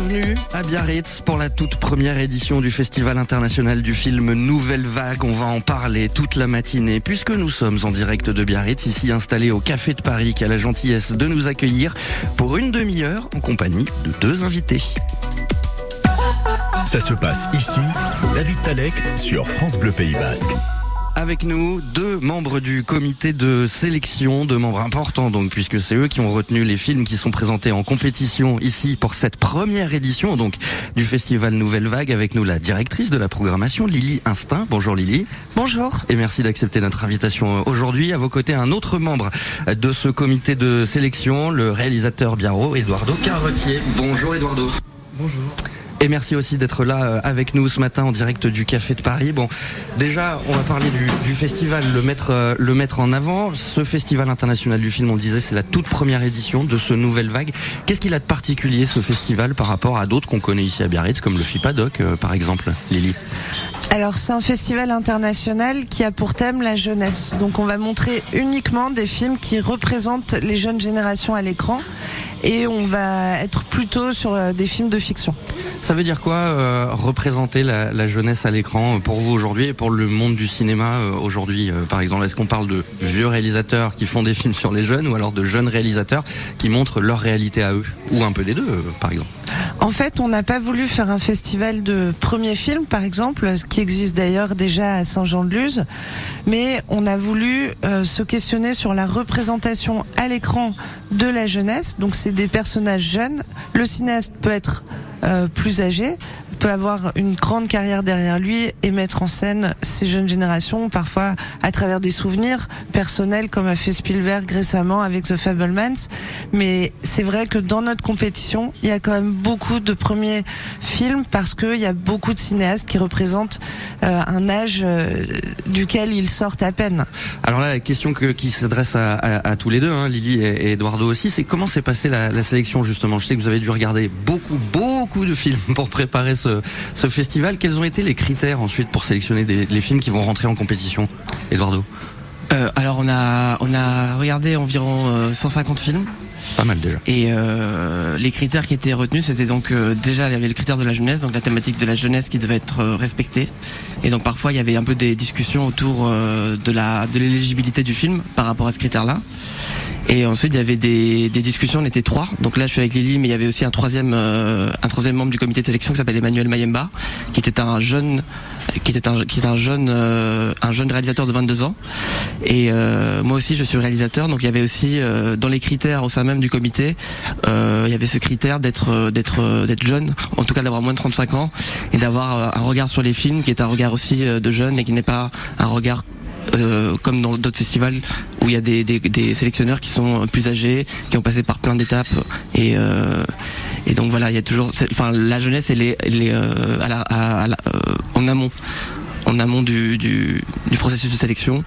Bienvenue à Biarritz pour la toute première édition du Festival international du film Nouvelle Vague. On va en parler toute la matinée puisque nous sommes en direct de Biarritz, ici installé au Café de Paris qui a la gentillesse de nous accueillir pour une demi-heure en compagnie de deux invités. Ça se passe ici, David Talek sur France Bleu Pays Basque avec nous deux membres du comité de sélection, deux membres importants donc puisque c'est eux qui ont retenu les films qui sont présentés en compétition ici pour cette première édition donc du festival Nouvelle Vague avec nous la directrice de la programmation Lily Instinct. Bonjour Lily. Bonjour. Et merci d'accepter notre invitation aujourd'hui. À vos côtés un autre membre de ce comité de sélection, le réalisateur Biarro, Eduardo Carretier. Bonjour Eduardo. Bonjour. Et merci aussi d'être là euh, avec nous ce matin en direct du Café de Paris. Bon, déjà, on va parler du, festival, le mettre, euh, le mettre en avant. Ce festival international du film, on disait, c'est la toute première édition de ce Nouvelle Vague. Qu'est-ce qu'il a de particulier, ce festival, par rapport à d'autres qu'on connaît ici à Biarritz, comme le FIPADOC, euh, par exemple, Lily? Alors c'est un festival international qui a pour thème la jeunesse. Donc on va montrer uniquement des films qui représentent les jeunes générations à l'écran et on va être plutôt sur des films de fiction. Ça veut dire quoi euh, représenter la, jeunesse à l'écran euh, pour vous aujourd'hui et pour le monde du cinéma aujourd'hui Par exemple, est-ce qu'on parle de vieux réalisateurs qui font des films sur les jeunes ou alors de jeunes réalisateurs qui montrent leur réalité à eux? Ou un peu des deux, par exemple En fait, on n'a pas voulu faire un festival de premiers films, par exemple, ce qui existe d'ailleurs déjà à Saint-Jean-de-Luz, mais on a voulu se questionner sur la représentation à l'écran de la jeunesse. Donc c'est des personnages jeunes. Le cinéaste peut être euh, plus âgé, peut avoir une grande carrière derrière lui et mettre en scène ces jeunes générations, parfois à travers des souvenirs personnels, comme a fait Spielberg récemment avec The Fablemans. Mais c'est vrai que dans notre compétition, il y a quand même beaucoup de premiers films parce qu'il y a beaucoup de cinéastes qui représentent euh, un âge euh, duquel ils sortent à peine. Alors là, la question que, qui s'adresse à, à, tous les deux, hein, Lily et, Eduardo aussi, c'est comment s'est passée la, la sélection justement? Je sais que vous avez dû regarder beaucoup, beaucoup de films pour préparer ce, ce, festival. Quels ont été les critères ensuite pour sélectionner les films qui vont rentrer en compétition, Eduardo? Euh, Alors on a on a regardé environ 150 euh, films. Pas mal déjà. Et euh, les critères qui étaient retenus, c'était donc euh, déjà il y avait le critère de la jeunesse, donc la thématique de la jeunesse qui devait être euh, respectée. Et donc parfois il y avait un peu des discussions autour euh, de la de l'éligibilité du film par rapport à ce critère-là. Et ensuite, il y avait des, des, discussions. On était trois. Donc là, je suis avec Lily, mais il y avait aussi un troisième, euh, un troisième membre du comité de sélection qui s'appelle Emmanuel Mayemba, qui était un jeune, qui était un, qui est un jeune, euh, un jeune réalisateur de 22 ans. Et euh, moi aussi, je suis réalisateur. Donc il y avait aussi dans les critères au sein même du comité, il y avait ce critère d'être, d'être, d'être jeune, en tout cas d'avoir moins de 35 ans, et d'avoir un regard sur les films qui est un regard aussi de jeune et qui n'est pas un regard euh, comme dans d'autres festivals où il y a des, des, des, sélectionneurs qui sont plus âgés, qui ont passé par plein d'étapes et euh, et donc voilà, il y a toujours, enfin la jeunesse elle est, euh, euh, en amont, en amont du processus de sélection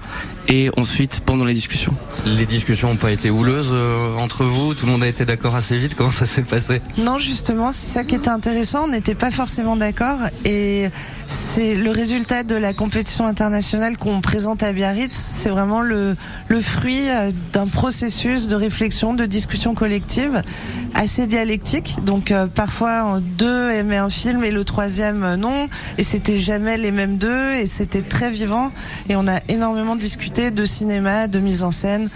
et ensuite pendant les discussions. Les discussions n'ont pas été houleuses euh, entre vous Tout le monde a été d'accord assez vite Comment ça s'est passé? Non, justement, c'est ça qui était intéressant. On n'était pas forcément d'accord et c'est le résultat de la compétition internationale qu'on présente à Biarritz. C'est vraiment le, le fruit euh, d'un processus de réflexion, de discussion collective assez dialectique. Donc euh, parfois deux aimaient un film et le troisième non. Et c'était jamais les mêmes deux et c'était très vivant. Et on a énormément discuté de cinéma, de mise en scène.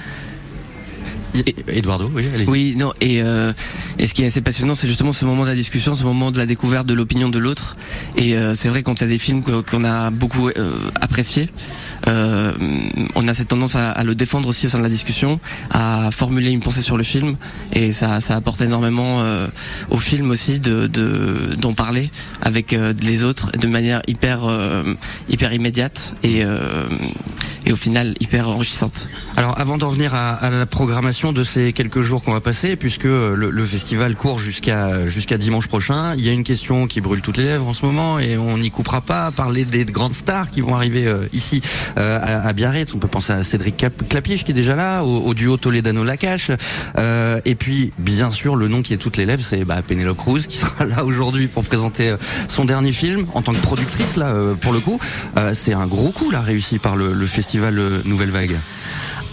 Eduardo, oui, allez Oui, non, et, euh, et ce qui est assez passionnant, c'est justement ce moment de la discussion, ce moment de la découverte de l'opinion de l'autre. Et euh, c'est vrai quand il y a des films qu'on a beaucoup euh, appréciés, euh, on a cette tendance à, à, le défendre aussi au sein de la discussion, à formuler une pensée sur le film, et ça, ça apporte énormément euh, au film aussi de d'en parler avec les autres de manière hyper hyper immédiate et et au final hyper enrichissante. Alors avant d'en venir à, à, la programmation de ces quelques jours qu'on va passer, puisque le, le festival court jusqu'à jusqu'à dimanche prochain, il y a une question qui brûle toutes les lèvres en ce moment et on n'y coupera pas. Parler des grandes stars qui vont arriver euh, ici euh, à, à, Biarritz. On peut penser à Cédric Clapiche qui est déjà là, au, au duo Toledano-Lacache, euh, et puis bien sûr le nom qui est toutes les lèvres, c'est bah, Penelope Cruz qui sera là aujourd'hui pour présenter euh, son dernier film en tant que productrice là pour le coup. c'est un gros coup là réussi par le, le festival Nouvelle Vague.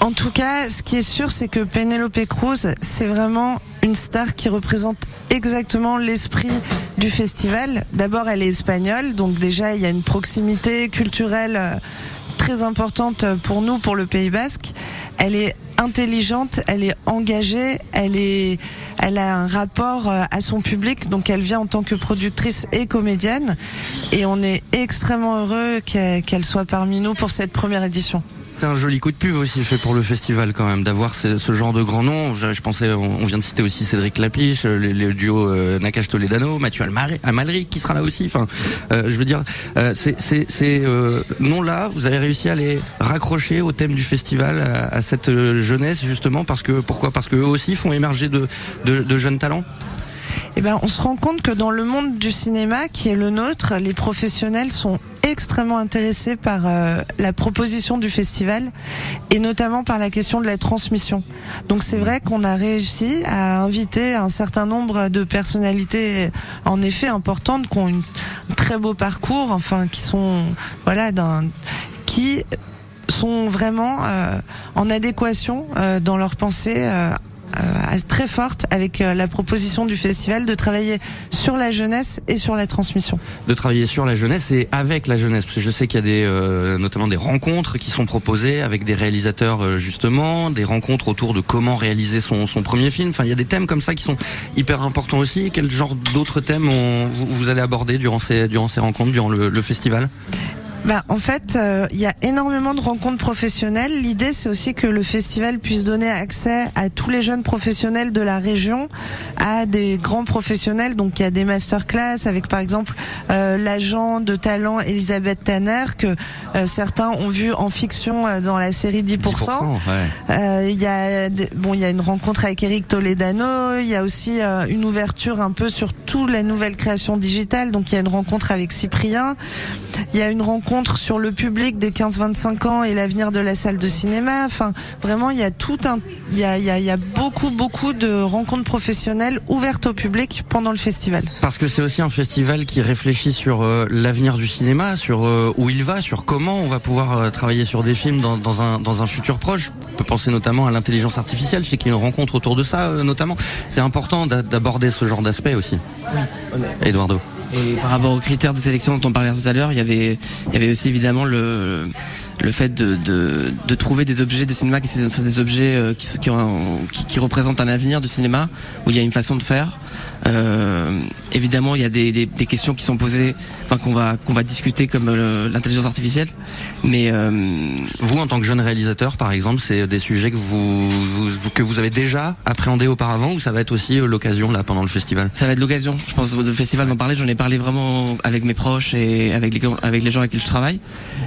En tout cas, ce qui est sûr, c'est que Penelope Cruz, c'est vraiment une star qui représente exactement l'esprit du festival. D'abord, elle est espagnole, donc déjà, il y a une proximité culturelle euh, très importante pour nous, pour le Pays Basque. Elle est intelligente, elle est engagée, elle est, elle a un rapport euh, à son public, donc elle vient en tant que productrice et comédienne, et on est extrêmement heureux qu'elle qu'elle soit parmi nous pour cette première édition. C'est un joli coup de pub aussi fait pour le festival quand même d'avoir ce, genre de grands noms. Je, pensais, on, vient de citer aussi Cédric Lapiche, le, le duo euh, Nakash Toledano, Mathieu Amalric qui sera là aussi. Enfin, euh, je veux dire, euh, ces, euh, noms-là, vous avez réussi à les raccrocher au thème du festival, à, cette euh, jeunesse justement parce que pourquoi? Parce que eux aussi font émerger de jeunes talents? Eh ben, on se rend compte que dans le monde du cinéma, qui est le nôtre, les professionnels sont extrêmement intéressés par euh, la proposition du festival et notamment par la question de la transmission. Donc c'est vrai qu'on a réussi à inviter un certain nombre de personnalités en effet importantes qui ont un très beau parcours, enfin qui sont voilà qui sont vraiment euh, en adéquation euh, dans leur pensée euh, très forte avec euh, la proposition du festival de travailler sur la jeunesse et sur la transmission. de travailler sur la jeunesse et avec la jeunesse. Parce que je sais qu'il y a des euh, notamment des rencontres qui sont proposées avec des réalisateurs euh, justement des rencontres autour de comment réaliser son, son premier film. Enfin il y a des thèmes comme ça qui sont hyper importants aussi. Quel genre d'autres thèmes vous, allez aborder durant ces durant ces rencontres durant le festival? Bah, en fait, euh, il y a énormément de rencontres professionnelles. L'idée, c'est aussi que le festival puisse donner accès à tous les jeunes professionnels de la région, à des grands professionnels. Donc, il y a des masterclass avec, par exemple, euh, l'agent de talent Elisabeth Tanner que euh, certains ont vu en fiction euh, dans la série 10%. 10%, ouais. Euh, Il y a des- bon, il y a une rencontre avec Eric Toledano. Il y a aussi euh, une ouverture un peu sur toute la nouvelle création digitale. Donc il y a une rencontre avec Cyprien. Il y a une rencontre sur le public des 15-25 ans et l'avenir de la salle de cinéma. Enfin, vraiment, il y a tout un, il y a, il y a, il y a beaucoup, beaucoup de rencontres professionnelles ouvertes au public pendant le festival. Parce que c'est aussi un festival qui réfléchit sur euh, l'avenir du cinéma, sur euh, où il va, sur comment on va pouvoir euh, travailler sur des films dans, dans, un, dans un futur proche. On peut penser notamment à l'intelligence artificielle. Je sais qu'il y a une rencontre autour de ça, euh, notamment. C'est important d'a- d'aborder ce genre d'aspect aussi. Eduardo. Et par rapport aux critères de sélection dont on parlait tout à l'heure, il y avait, aussi évidemment le, fait de, trouver des objets de cinéma qui sont des objets euh, qui, qui représentent un avenir du cinéma où il y a une façon de faire. Euh, évidemment, il y a des, des, des questions qui sont posées, enfin qu'on va qu'on va discuter comme euh, l'intelligence artificielle, mais euh, Vous, en tant que jeune réalisateur, par exemple, c'est des sujets que vous, vous- vous- que vous avez déjà appréhendés auparavant ou ça va être aussi l'occasion là pendant le festival? Ça va être l'occasion, je pense, le festival d'en parler. J'en ai parlé vraiment avec mes proches et avec les, avec les gens avec qui je travaille.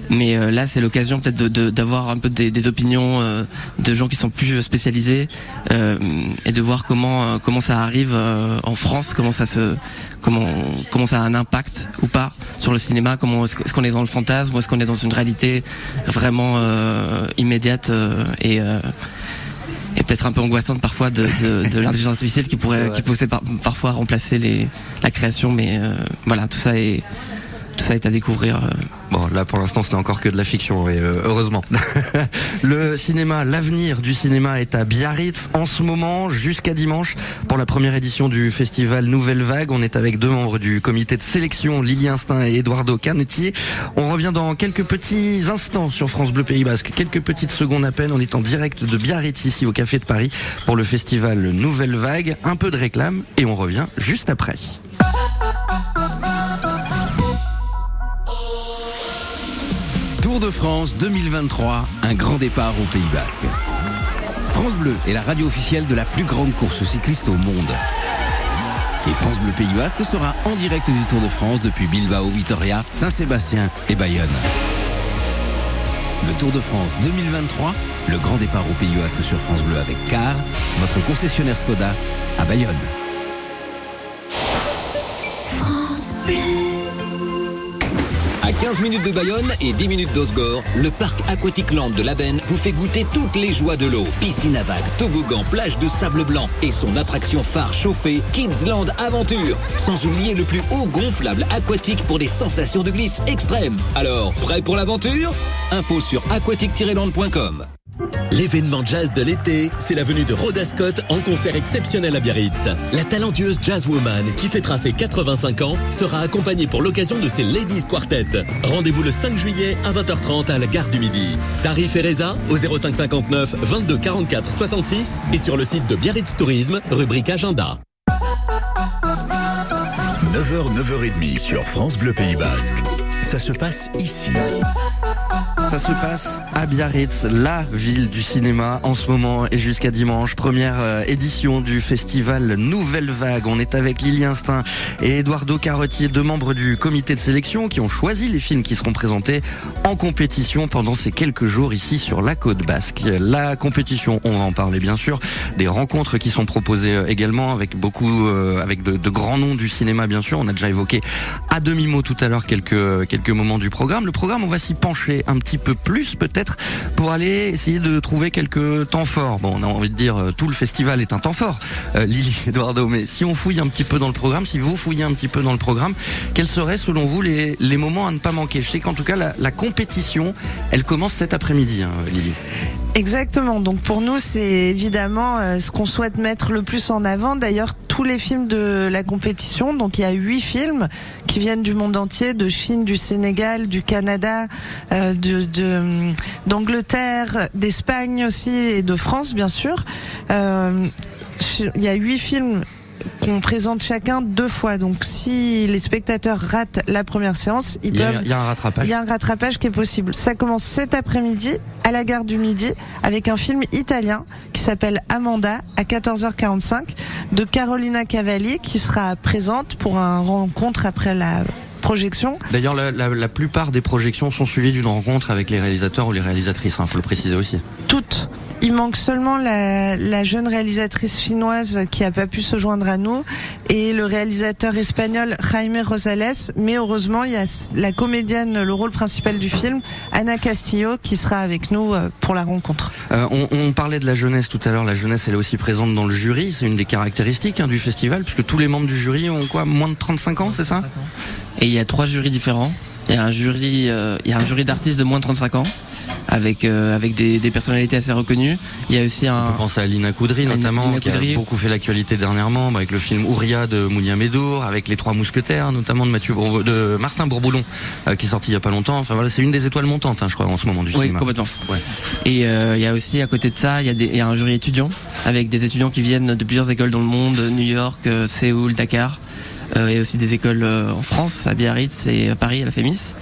Mais euh, là, c'est l'occasion peut-être de- de- d'avoir un peu des, des opinions de gens qui sont plus spécialisés et de voir comment comment ça arrive euh, en France, comment ça se comment comment ça a un impact ou pas sur le cinéma? Comment est-ce qu'on est dans le fantasme ou est-ce qu'on est dans une réalité vraiment euh, immédiate euh, et euh, et peut-être un peu angoissante parfois de, de, de l'intelligence artificielle qui pourrait qui pourrait par- parfois remplacer les la création mais euh, voilà tout ça est tout ça est à découvrir euh. Bon, là pour l'instant ce n'est encore que de la fiction, et euh, heureusement. le cinéma, l'avenir du cinéma est à Biarritz en ce moment jusqu'à dimanche pour la première édition du festival Nouvelle Vague. On est avec deux membres du comité de sélection, Lily Instinct et Eduardo Canetier. On revient dans quelques petits instants sur France Bleu Pays Basque, quelques petites secondes à peine. On est en direct de Biarritz ici au Café de Paris pour le festival Nouvelle Vague. Un peu de réclame et on revient juste après. Tour de France 2023, un grand départ au Pays Basque. France Bleu est la radio officielle de la plus grande course cycliste au monde. Et France Bleu Pays Basque sera en direct du Tour de France depuis Bilbao, Vitoria, Saint-Sébastien et Bayonne. Le Tour de France 2023, le grand départ au Pays Basque sur France Bleu avec Car, votre concessionnaire Skoda à Bayonne. À 15 minutes de Bayonne et 10 minutes d'Osgore, le parc Aquatic Land de l'Aben vous fait goûter toutes les joies de l'eau. Piscine à vagues, toboggan, plage de sable blanc et son attraction phare chauffée, Kids Land Aventure. Sans oublier le plus haut gonflable aquatique pour des sensations de glisse extrêmes. Alors, prêt pour l'aventure? Info sur aquatic-land.com. L'événement jazz de l'été, c'est la venue de Rhoda Scott en concert exceptionnel à Biarritz. La talentueuse jazzwoman qui fêtera ses 85 ans sera accompagnée pour l'occasion de ses Ladies Quartet. Rendez-vous le 5 juillet à 20h30 à la gare du Midi. Tarif et Reza au 0559 22 44 66 et sur le site de Biarritz Tourisme, rubrique agenda. 9h, 9h30 sur France Bleu Pays Basque. Ça se passe ici. Ça se passe à Biarritz, la ville du cinéma en ce moment et jusqu'à dimanche. Première euh, édition du festival Nouvelle Vague. On est avec Lily Instinct et Eduardo Carottier, deux membres du comité de sélection qui ont choisi les films qui seront présentés en compétition pendant ces quelques jours ici sur la côte basque. La compétition, on va en parler bien sûr, des rencontres qui sont proposées euh, également avec beaucoup, euh, avec de, de grands noms du cinéma bien sûr. On a déjà évoqué à demi-mot tout à l'heure quelques, quelques moments du programme. Le programme, on va s'y pencher un petit peu plus peut-être pour aller essayer de trouver quelques temps forts. Bon, on a envie de dire euh, tout le festival est un temps fort, euh, Lily, Eduardo, mais si on fouille un petit peu dans le programme, si vous fouillez un petit peu dans le programme, quels seraient selon vous les, moments à ne pas manquer? Je sais qu'en tout cas la, la compétition, elle commence cet après-midi, hein, Lily. Exactement. Donc pour nous, c'est évidemment euh, ce qu'on souhaite mettre le plus en avant. D'ailleurs, tous les films de la compétition, donc il y a huit films qui viennent du monde entier, de Chine, du Sénégal, du Canada, euh, de de- d'Angleterre, d'Espagne aussi et de France, bien sûr. Euh, il y a huit films qu'on présente chacun deux fois. Donc si les spectateurs ratent la première séance, ils Il y, a, peuvent il y a un rattrapage. il y a un rattrapage qui est possible. Ça commence cet après-midi à la gare du Midi avec un film italien qui s'appelle Amanda à 14h45 de Carolina Cavalli qui sera présente pour un rencontre après la projection. D'ailleurs, la, la- la plupart des projections sont suivies d'une rencontre avec les réalisateurs ou les réalisatrices. Il faut le préciser aussi. Toutes. Il manque seulement la, la jeune réalisatrice chinoise qui a pas pu se joindre à nous et le réalisateur espagnol Jaime Rosales. Mais heureusement, il y a la comédienne, le rôle principal du film, Ana Castillo, qui sera avec nous euh, pour la rencontre. Euh, on, on parlait de la jeunesse tout à l'heure. La jeunesse, elle est aussi présente dans le jury. C'est une des caractéristiques hein, du festival, puisque tous les membres du jury ont quoi Moins de 35 ans, c'est ça? Et il y a trois jurys différents. Il y a un jury, euh, il y a un jury d'artistes de moins de 35 ans, avec euh, avec des, des personnalités assez reconnues. Il y a aussi On un peut penser à Lina Coudry Lina notamment, qui Koudry. a beaucoup fait l'actualité dernièrement, avec le film Ouria de Mounia Médour, avec les Trois Mousquetaires, notamment de Mathieu de Martin Bourboulon, euh, qui est sorti il y a pas longtemps. Enfin voilà, c'est une des étoiles montantes, hein, je crois, en ce moment du oui cinéma. complètement. Ouais. Et euh, il y a aussi à côté de ça, il y a, des, il y a un jury étudiant avec des étudiants qui viennent de plusieurs écoles dans le monde, New York, Séoul, Dakar, euh, et aussi des écoles euh, en France, à Biarritz et à Paris, à la Fémis.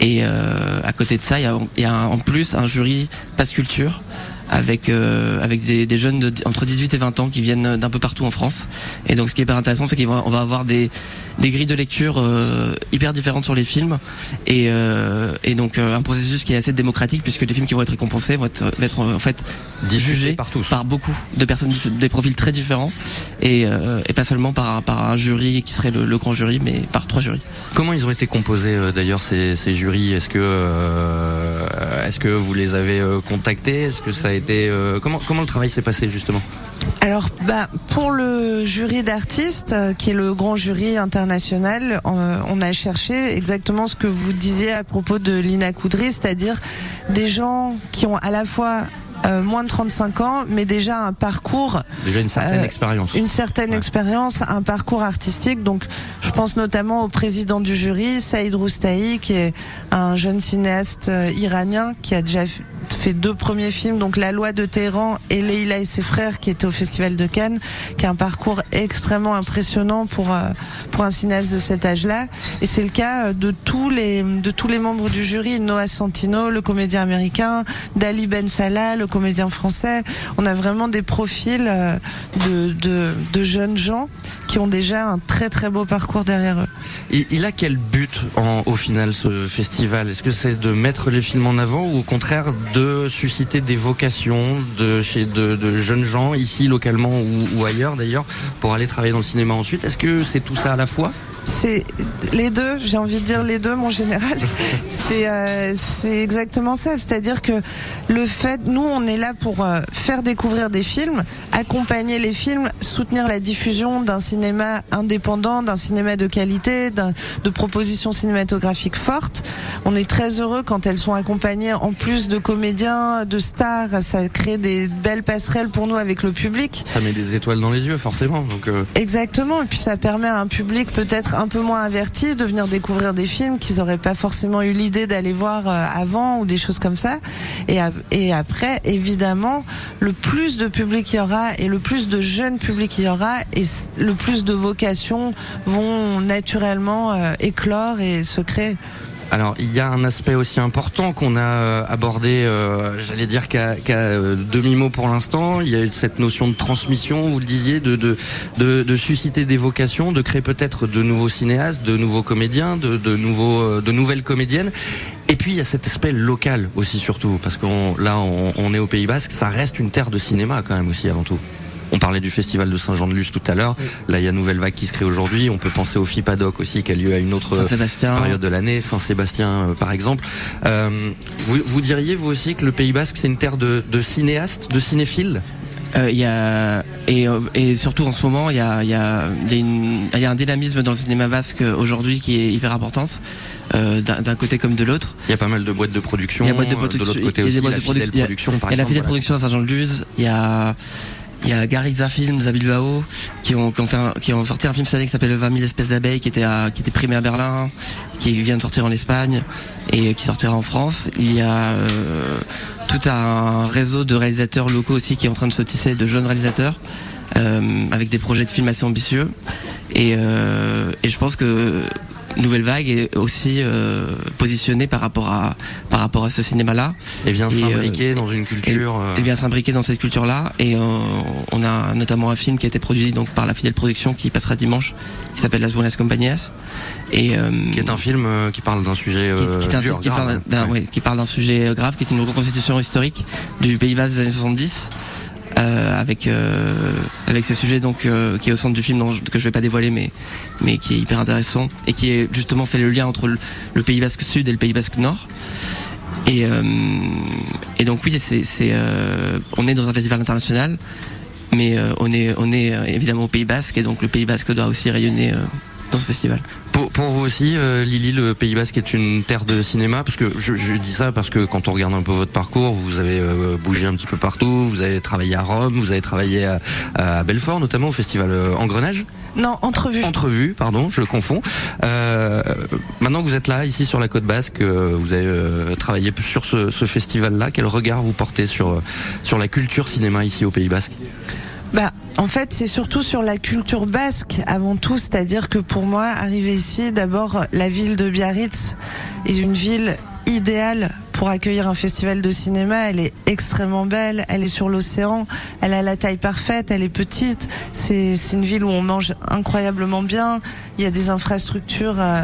Et euh, à côté de ça, il y a, en plus un jury passe culture avec euh, avec des, des jeunes de, entre 18 et 20 ans qui viennent d'un peu partout en France. Et donc ce qui est hyper intéressant, c'est qu'on va, avoir des des grilles de lecture euh, hyper différentes sur les films et, euh, et donc euh, un processus qui est assez démocratique puisque les films qui vont être récompensés vont être, vont être en fait jugés par tous. par beaucoup de personnes des profils très différents et, euh, et pas seulement par, un- par un jury qui serait le, le grand jury mais par trois jurys. Comment ils ont été composés euh, d'ailleurs ces, ces jurys? Est-ce que euh, est-ce que vous les avez euh, contactés? Est-ce que ça a été euh, comment le travail s'est passé justement? Alors, bah, pour le jury d'artistes, euh, qui est le grand jury international, on a cherché exactement ce que vous disiez à propos de Lina Coudry, c'est-à-dire des gens qui ont à la fois euh, moins de 35 ans, mais déjà un parcours Déjà une certaine Euh, expérience. une certaine Ouais. expérience, un parcours artistique. Donc, je pense notamment au président du jury, Saïd Roustahi, qui est un jeune cinéaste euh, iranien qui a déjà fait deux premiers films, donc La Loi de Téhéran et Leila et ses frères, qui étaient au Festival de Cannes, qui a un parcours extrêmement impressionnant pour euh, pour un cinéaste de cet âge-là. Et c'est le cas euh, de tous les de tous les membres du jury, Noah Santino, le comédien américain, Dali Ben Salah, le comédien français. On a vraiment des profils euh, de, de, jeunes gens qui ont déjà un très très beau parcours derrière eux. Il, a quel but au final ce festival? Est-ce que c'est de mettre les films en avant ou au contraire de susciter des vocations de chez de, de jeunes gens ici localement ou ailleurs d'ailleurs pour aller travailler dans le cinéma ensuite. Est-ce que c'est tout ça à la fois? C'est les deux, j'ai envie de dire les deux, mon général. C'est euh, c'est exactement ça. C'est-à-dire que le fait, nous, on est là pour euh, faire découvrir des films, accompagner les films, soutenir la diffusion d'un cinéma indépendant, d'un cinéma de qualité, d'un- de propositions cinématographiques fortes. On est très heureux quand elles sont accompagnées en plus de comédiens, de stars. Ça crée des belles passerelles pour nous avec le public. Ça met des étoiles dans les yeux, forcément. Donc, euh, Exactement, et puis ça permet à un public peut-être un peu moins averti de venir découvrir des films qu'ils n'auraient pas forcément eu l'idée d'aller voir euh, avant ou des choses comme ça. Et, ap- et après, évidemment, le plus de public il y aura et le plus de jeunes publics il y aura et le plus de vocations vont naturellement euh, éclore et se créer. Alors, il y a un aspect aussi important qu'on a euh, abordé, euh, j'allais dire qu'à euh, demi-mot pour l'instant. Il y a eu cette notion de transmission, vous le disiez, de, de, de, de susciter des vocations, de créer peut-être de nouveaux cinéastes, de nouveaux comédiens, de, de, nouveaux, euh, de nouvelles comédiennes. Et puis, il y a cet aspect local aussi, surtout, parce qu'on là, on, on est au Pays Basque, ça reste une terre de cinéma quand même aussi, avant tout. On parlait du festival de Saint-Jean-de-Luz tout à l'heure. Là, il y a Nouvelle Vague qui se crée aujourd'hui. On peut penser au FIPADOC aussi, qui a lieu à une autre période de l'année, Saint-Sébastien euh, par exemple. Euh, vous, vous diriez vous aussi que le Pays Basque c'est une terre de, de cinéastes, de cinéphiles Euh, Il y a et, euh, et surtout en ce moment il y a il y a il y a, un dynamisme dans le cinéma basque aujourd'hui qui est hyper importante euh, d'un côté comme de l'autre. Il y a pas mal de boîtes de production. Il y a boîtes de euh, production, l'autre côté il y a des aussi, boîtes la de fidèle production Il y a la fidèle production à Saint-Jean-de-Luz. Il y a il y a Gariza Films à qui ont, qui ont fait un- qui ont sorti un film cette année qui s'appelle 20 000 espèces d'abeilles qui était à, qui était primé à Berlin, qui vient de sortir en Espagne et qui sortira en France. Il y a euh, tout un réseau de réalisateurs locaux aussi qui est en train de se tisser de jeunes réalisateurs euh, avec des projets de film assez ambitieux. Et, euh, et je pense que Nouvelle Vague est aussi euh, positionnée par rapport à par rapport à ce cinéma-là. Et vient euh, s'imbriquer dans une culture. euh, Elle vient s'imbriquer dans cette culture-là et euh, on a notamment un film qui a été produit donc par la fidèle production qui passera dimanche, qui s'appelle Las Buenas Compañías et euh, qui est un film euh, qui parle d'un sujet qui qui est un- dur, qui grave. parle d'un Ouais. ouais, qui parle d'un sujet grave, qui est une reconstitution historique du Pays Basque des années 70. Euh, avec euh, avec ce sujet donc euh, qui est au centre du film dont je- que je vais pas dévoiler mais mais qui est hyper intéressant et qui est justement fait le lien entre le, Pays Basque Sud et le Pays Basque Nord. Et et donc oui c'est c'est on est dans un festival international mais on est on est évidemment au Pays Basque et donc le Pays Basque doit aussi rayonner dans ce festival. Pour, pour vous aussi, euh, Lily, le Pays Basque est une terre de cinéma parce que je, je dis ça parce que quand on regarde un peu votre parcours, vous avez euh, bougé un petit peu partout, vous avez travaillé à Rome, vous avez travaillé à, à Belfort, notamment au festival euh, Engrenage. Non, entrevue. Entrevue, pardon, je confonds. Euh, maintenant que vous êtes là, ici sur la côte basque, euh, vous avez euh, travaillé sur ce, ce festival-là. Quel regard vous portez sur euh, sur la culture cinéma ici au Pays Basque? En fait, c'est surtout sur la culture basque avant tout, c'est-à-dire que pour moi, arriver ici, d'abord, la ville de Biarritz est une ville idéale pour accueillir un festival de cinéma. Elle est extrêmement belle, elle est sur l'océan, elle a la taille parfaite, elle est petite. C'est une ville où on mange incroyablement bien. Il y a des infrastructures euh,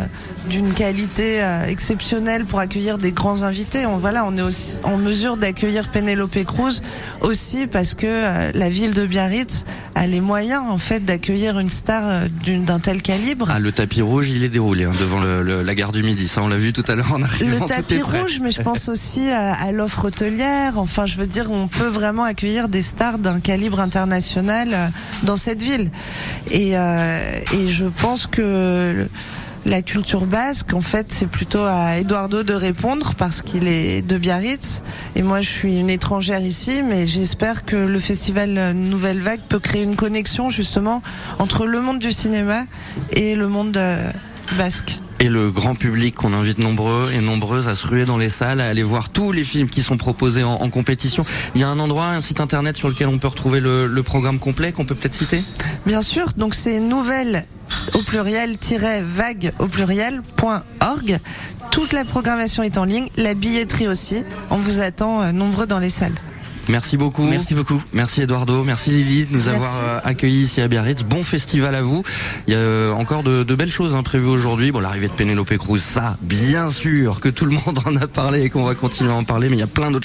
d'une qualité euh, exceptionnelle pour accueillir des grands invités. On voilà, on est aussi en mesure d'accueillir Penelope Cruz aussi parce que euh, la ville de Biarritz a les moyens en fait d'accueillir une star euh, d'un tel calibre. Ah, le tapis rouge, il est déroulé hein, devant le, le- la gare du Midi. Ça, on l'a vu tout à l'heure en arrivant. Le tapis rouge, mais je pense aussi à, à l'offre hôtelière. Enfin, je veux dire, on peut vraiment accueillir des stars d'un calibre international euh, dans cette ville. Et, euh, et je pense que la culture basque, en fait, c'est plutôt à Eduardo de répondre parce qu'il est de Biarritz. Et moi, je suis une étrangère ici, mais j'espère que le festival Nouvelle Vague peut créer une connexion justement entre le monde du cinéma et le monde euh, basque. Et le grand public qu'on invite nombreux et nombreuses à se ruer dans les salles, à aller voir tous les films qui sont proposés en, compétition. Il y a un endroit, un site internet sur lequel on peut retrouver le, le programme complet qu'on peut peut-être citer? Bien sûr, donc c'est nouvelle au pluriel vague au pluriel.org. Toute la programmation est en ligne, la billetterie aussi. On vous attend euh, nombreux dans les salles. Merci beaucoup. Merci beaucoup. Merci Eduardo, merci Lily de nous Merci. avoir euh, accueillis ici à Biarritz. Bon festival à vous. Il y a euh, encore de, de belles choses hein, prévues aujourd'hui. Bon, l'arrivée de Penelope Cruz, ça, bien sûr que tout le monde en a parlé et qu'on va continuer à en parler, mais il y a plein d'autres choses.